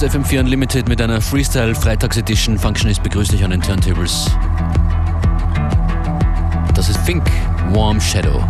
Ist FM4 Unlimited mit einer Freestyle Freitags Edition. Functionist begrüßt dich an den Turntables. Das ist Fink, Warm Shadow.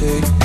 take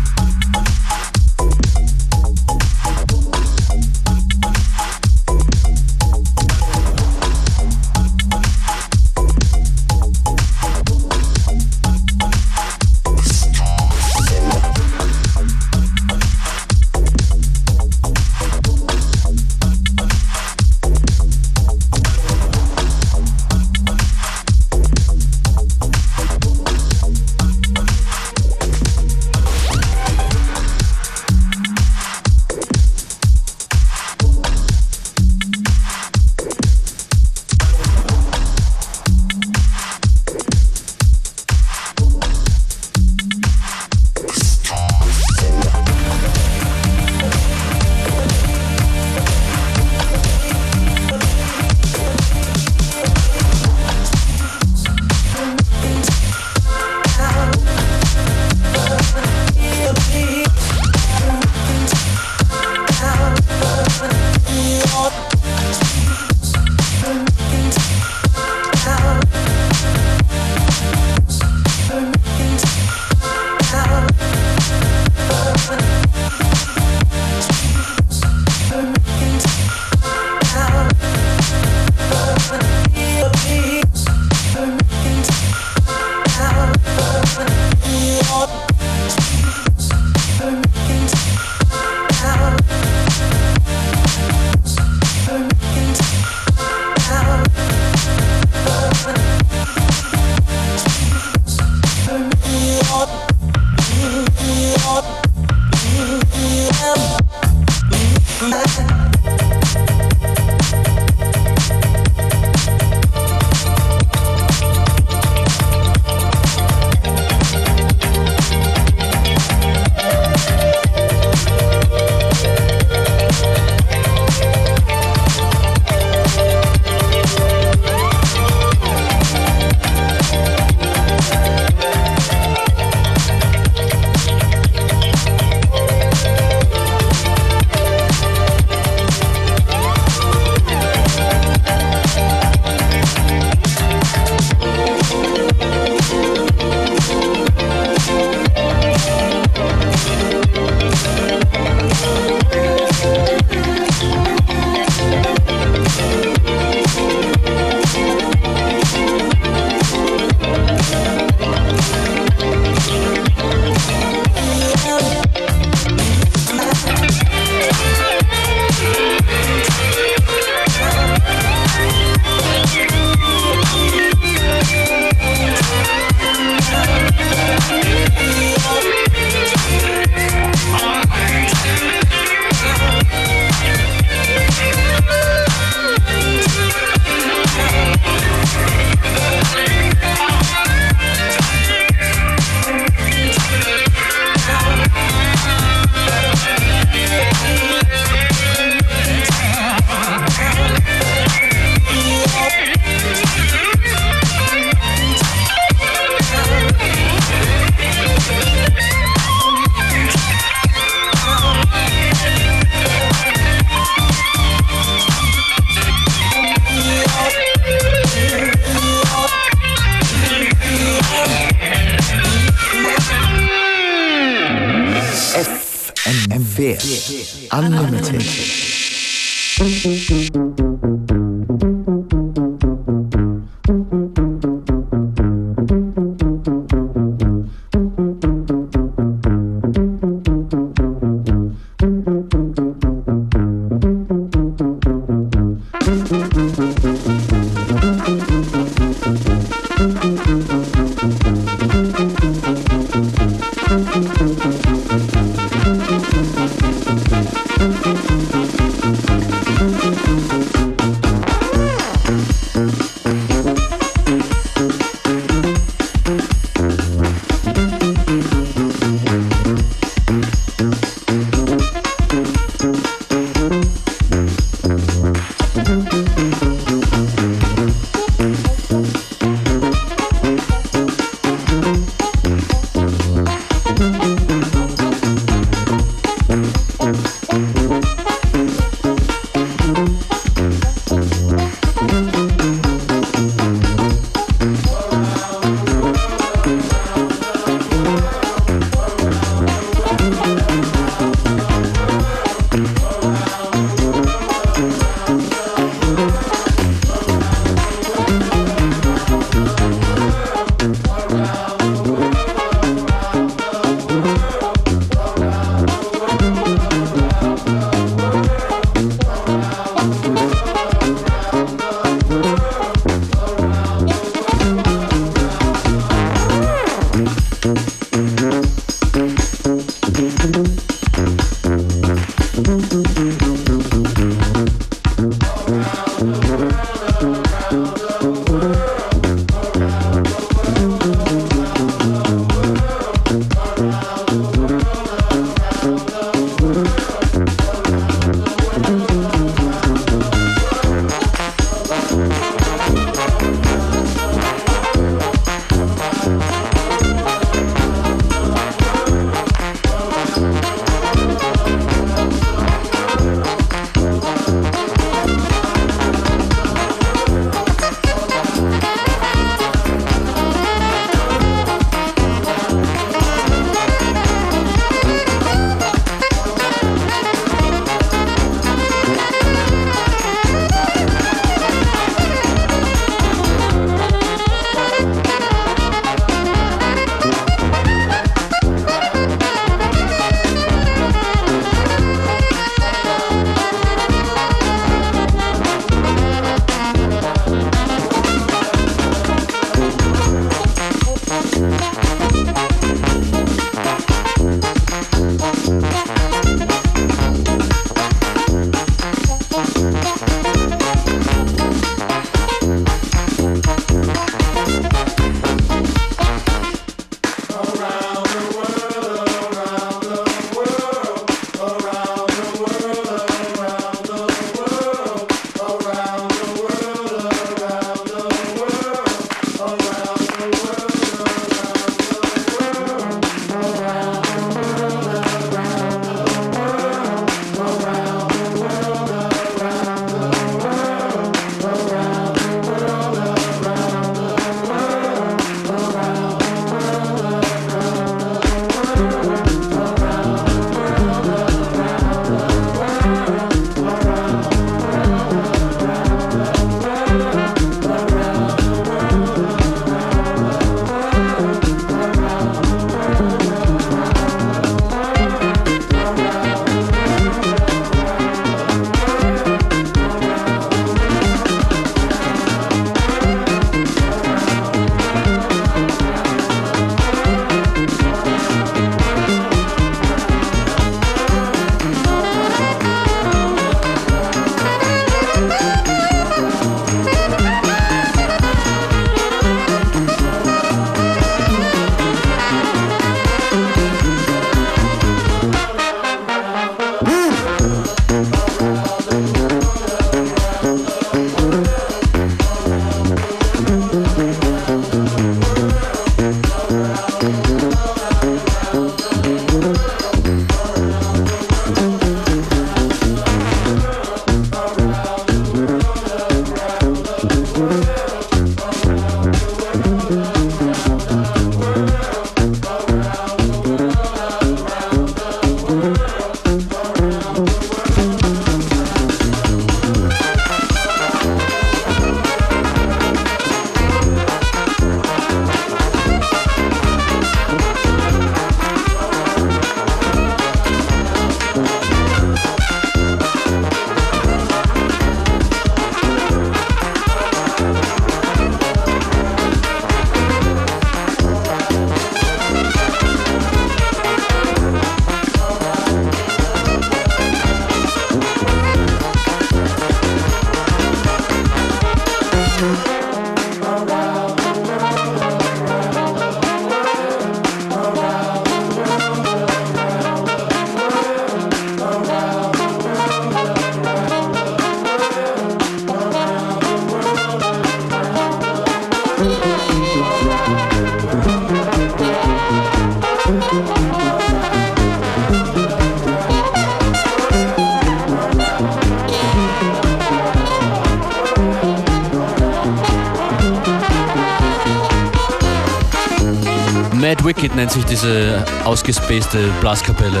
diese ausgespacete Blaskapelle.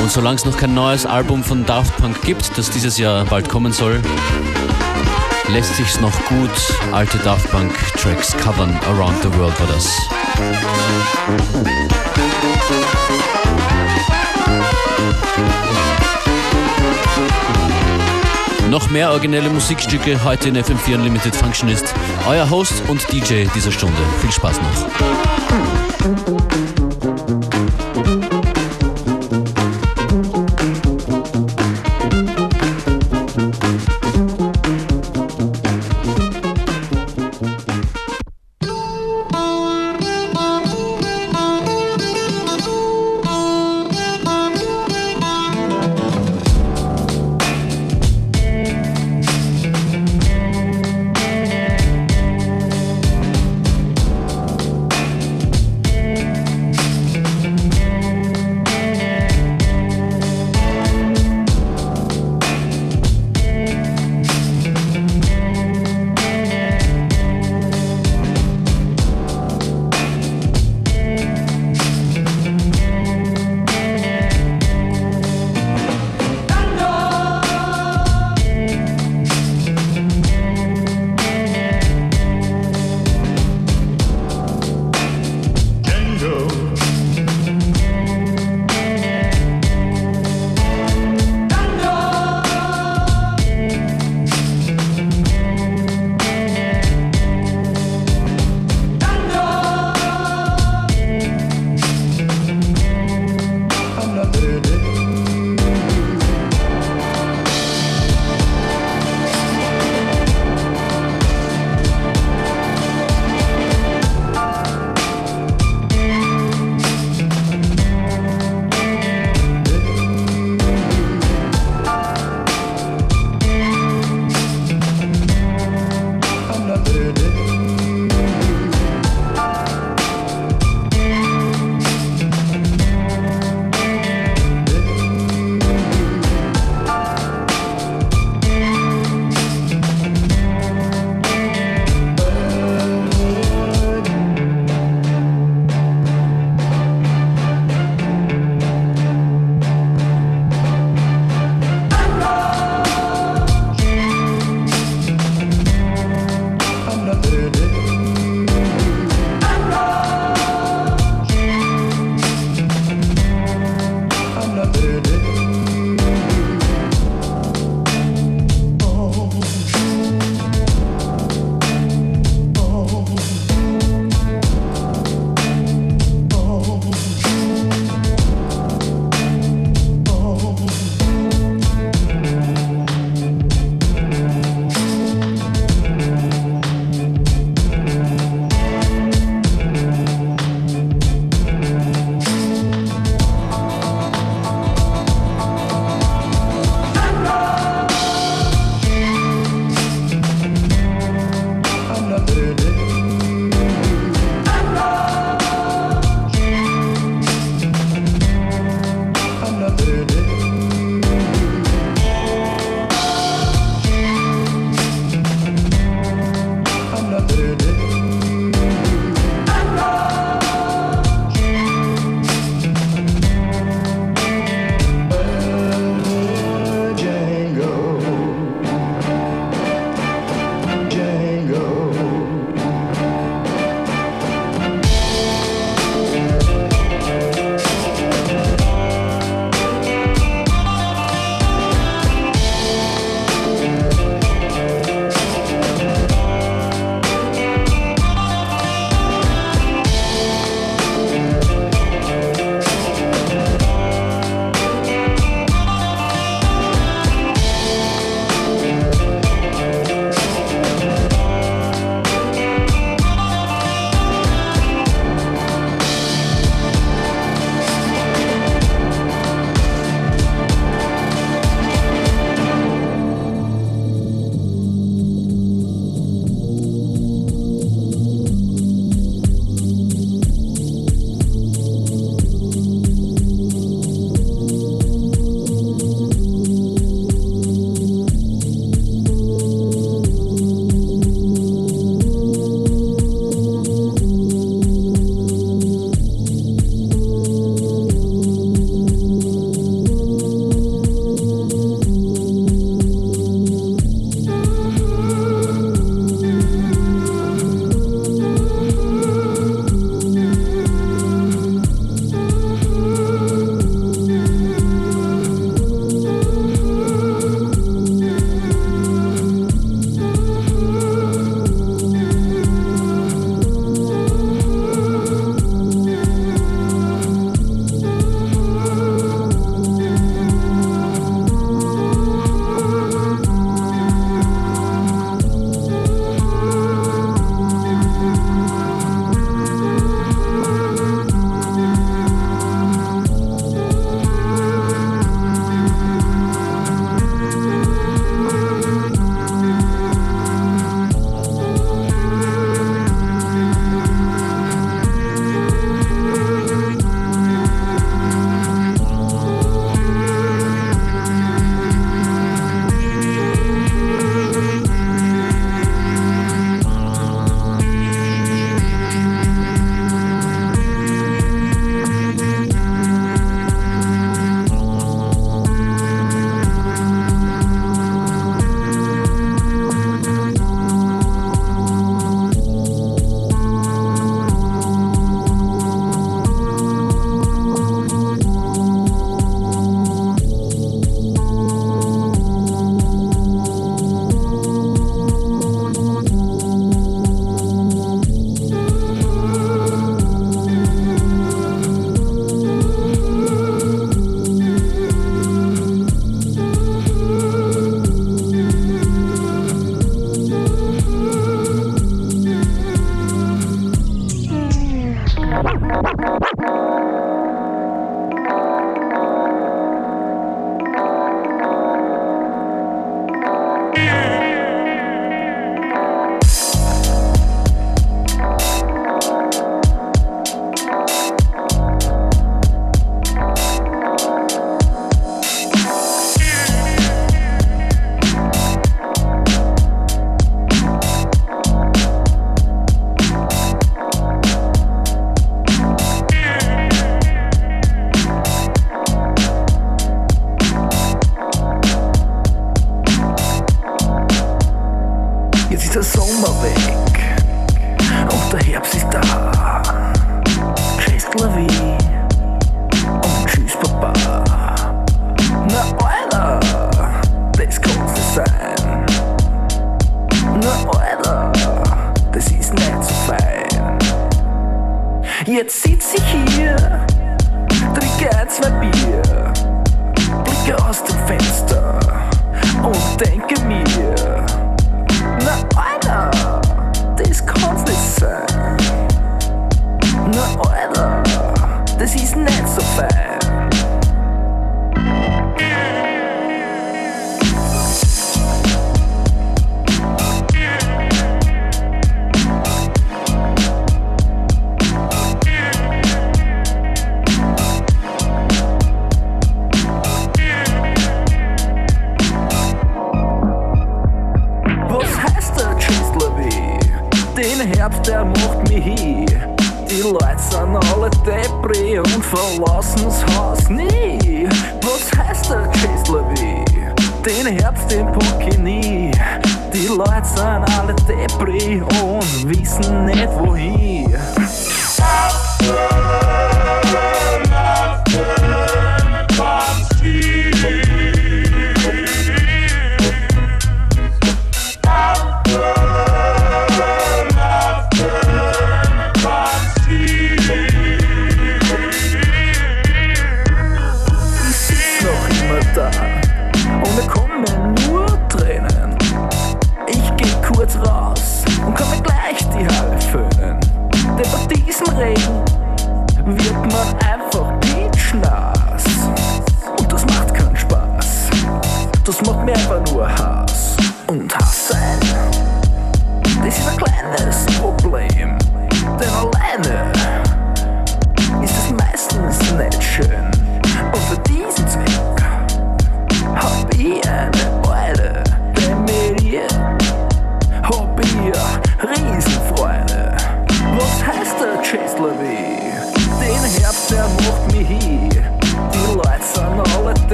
Und solange es noch kein neues Album von Daft Punk gibt, das dieses Jahr bald kommen soll, lässt sich's noch gut alte Daft Punk Tracks covern. Around the World war das. Noch mehr originelle Musikstücke heute in FM4 Unlimited Functionist. Euer Host und DJ dieser Stunde. Viel Spaß noch. Thank you. Lights-en er depri, og hun viser ned hvor hi.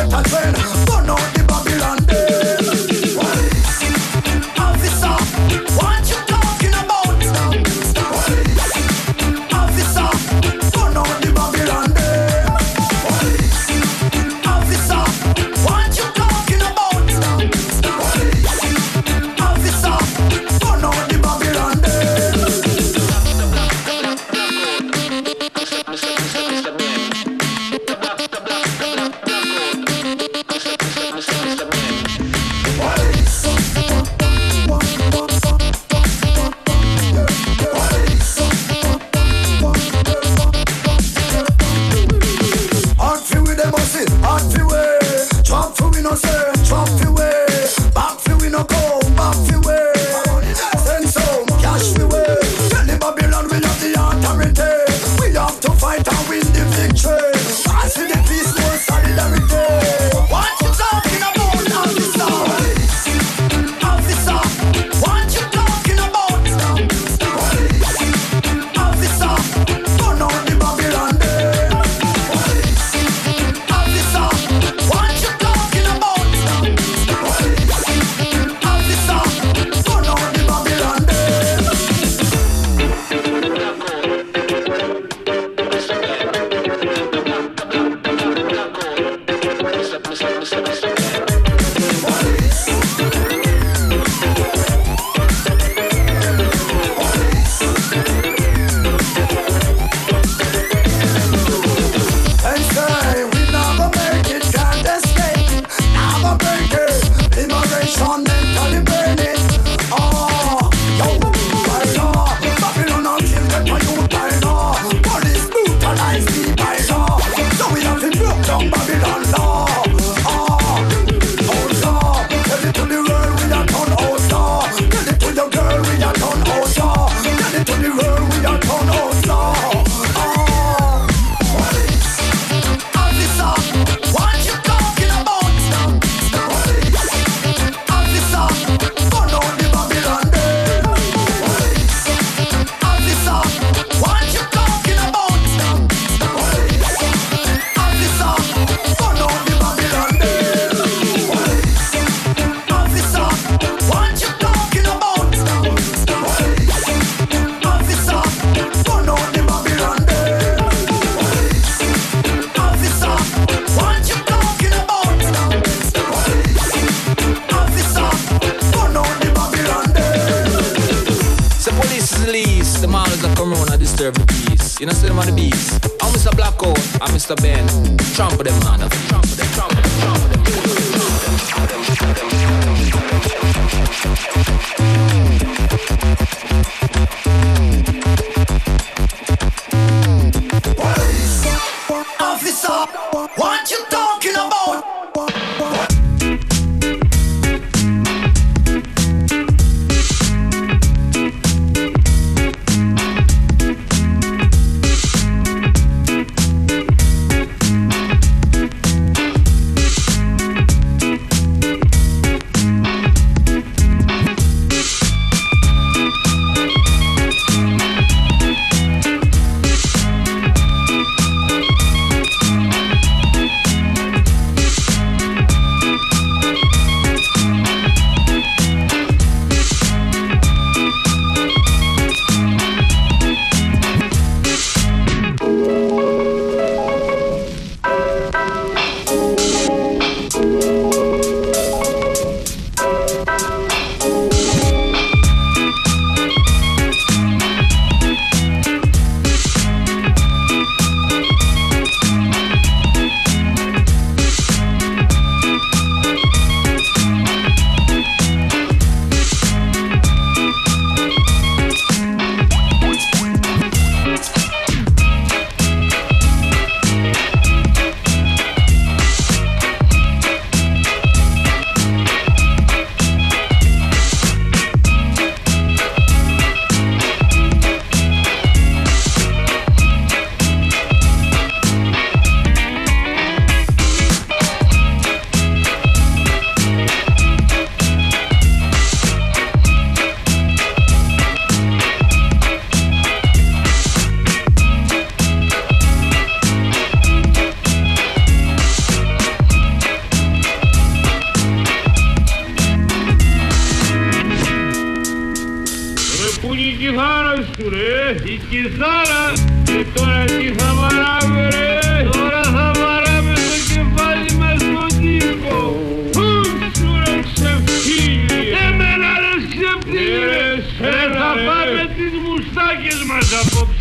and when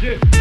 shit.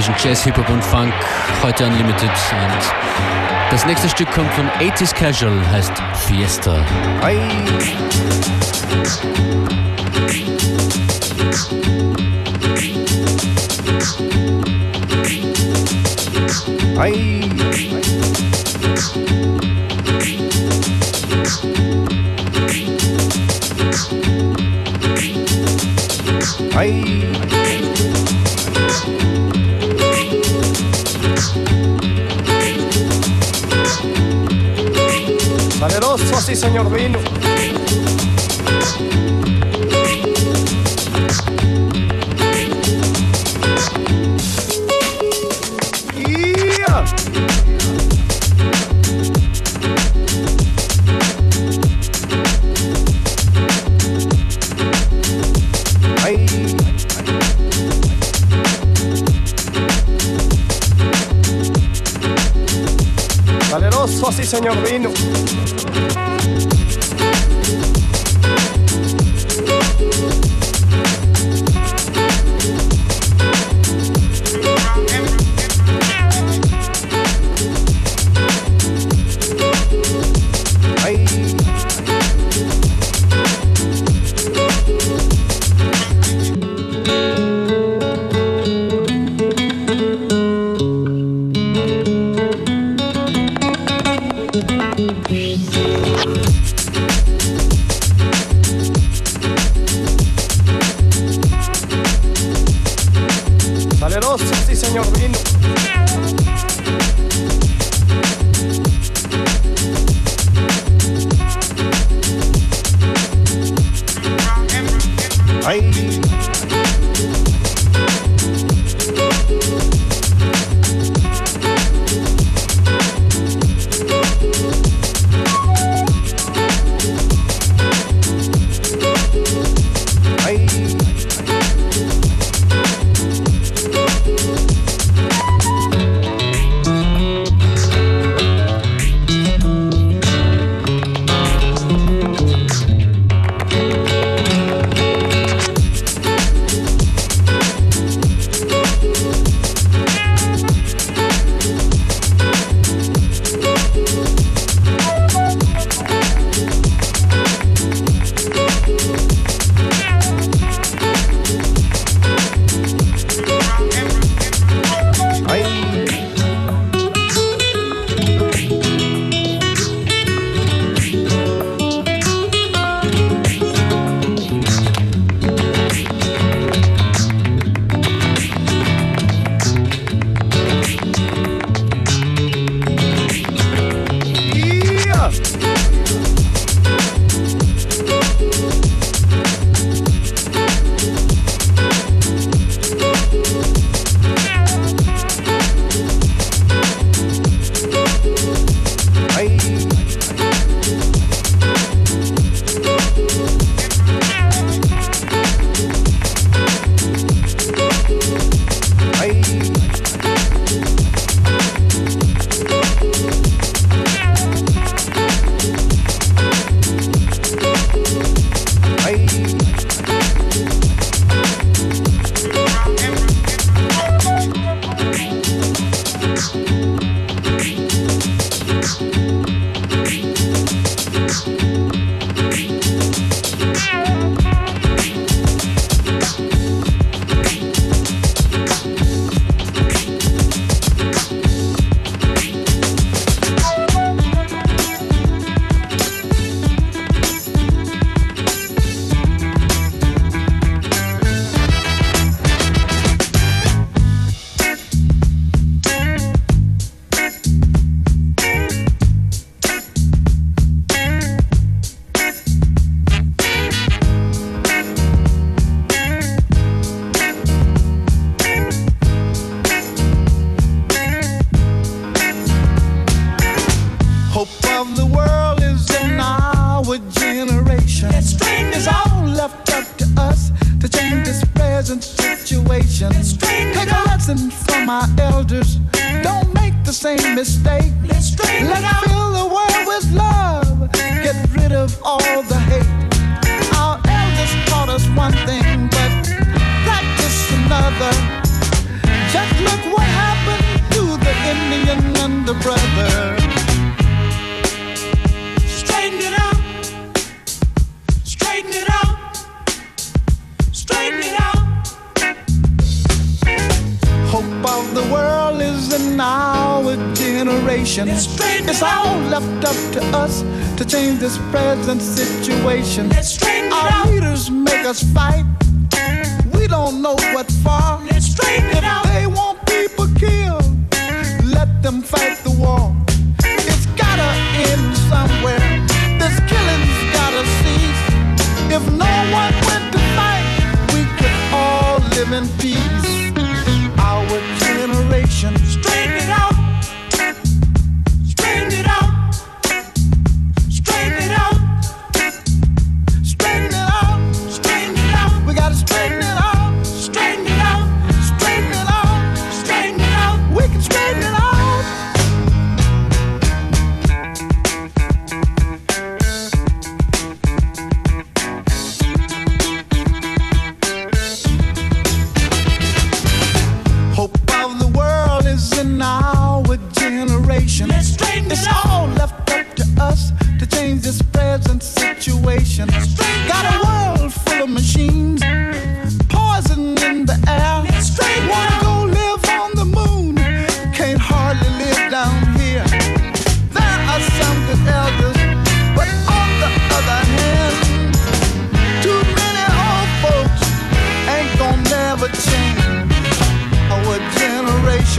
Zwischen Jazz, Hip-Hop und Funk, heute Unlimited. Und das nächste Stück kommt von 80s Casual, heißt Fiesta. Hey. Hey. Hey. señor vino. Ay. Valeroso, sí, señor vino. to us to change this present situation. Let's straighten Our it up. leaders make us fight. We don't know what for. Let's straighten it out.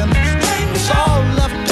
It's all left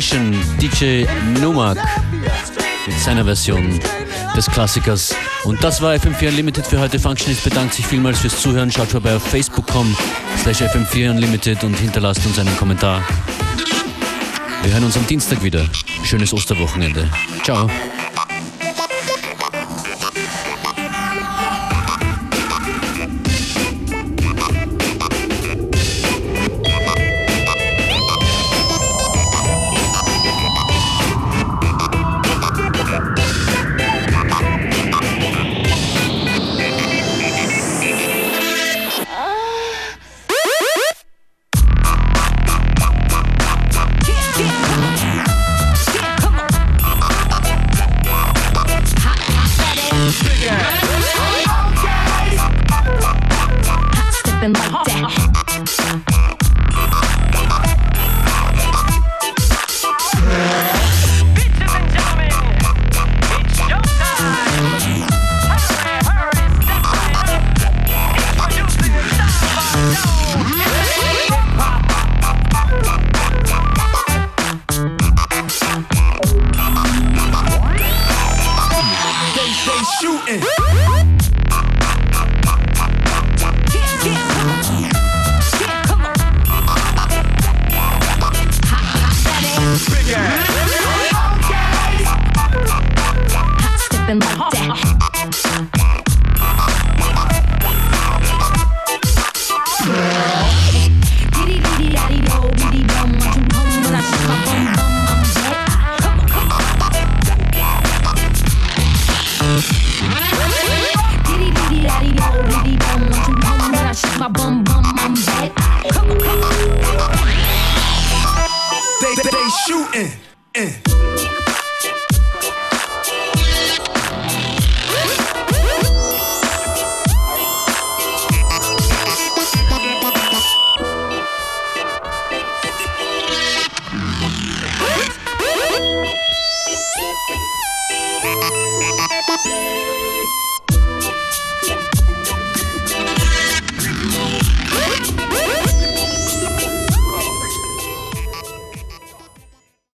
Vibration, DJ Numak mit seiner Version des Klassikers. Und das war FM4 Unlimited für heute. Functionist bedankt sich vielmals fürs Zuhören. Schaut vorbei auf facebook.com slash FM4 Unlimited und hinterlasst uns einen Kommentar. Wir hören uns am Dienstag wieder. Schönes Osterwochenende. Ciao.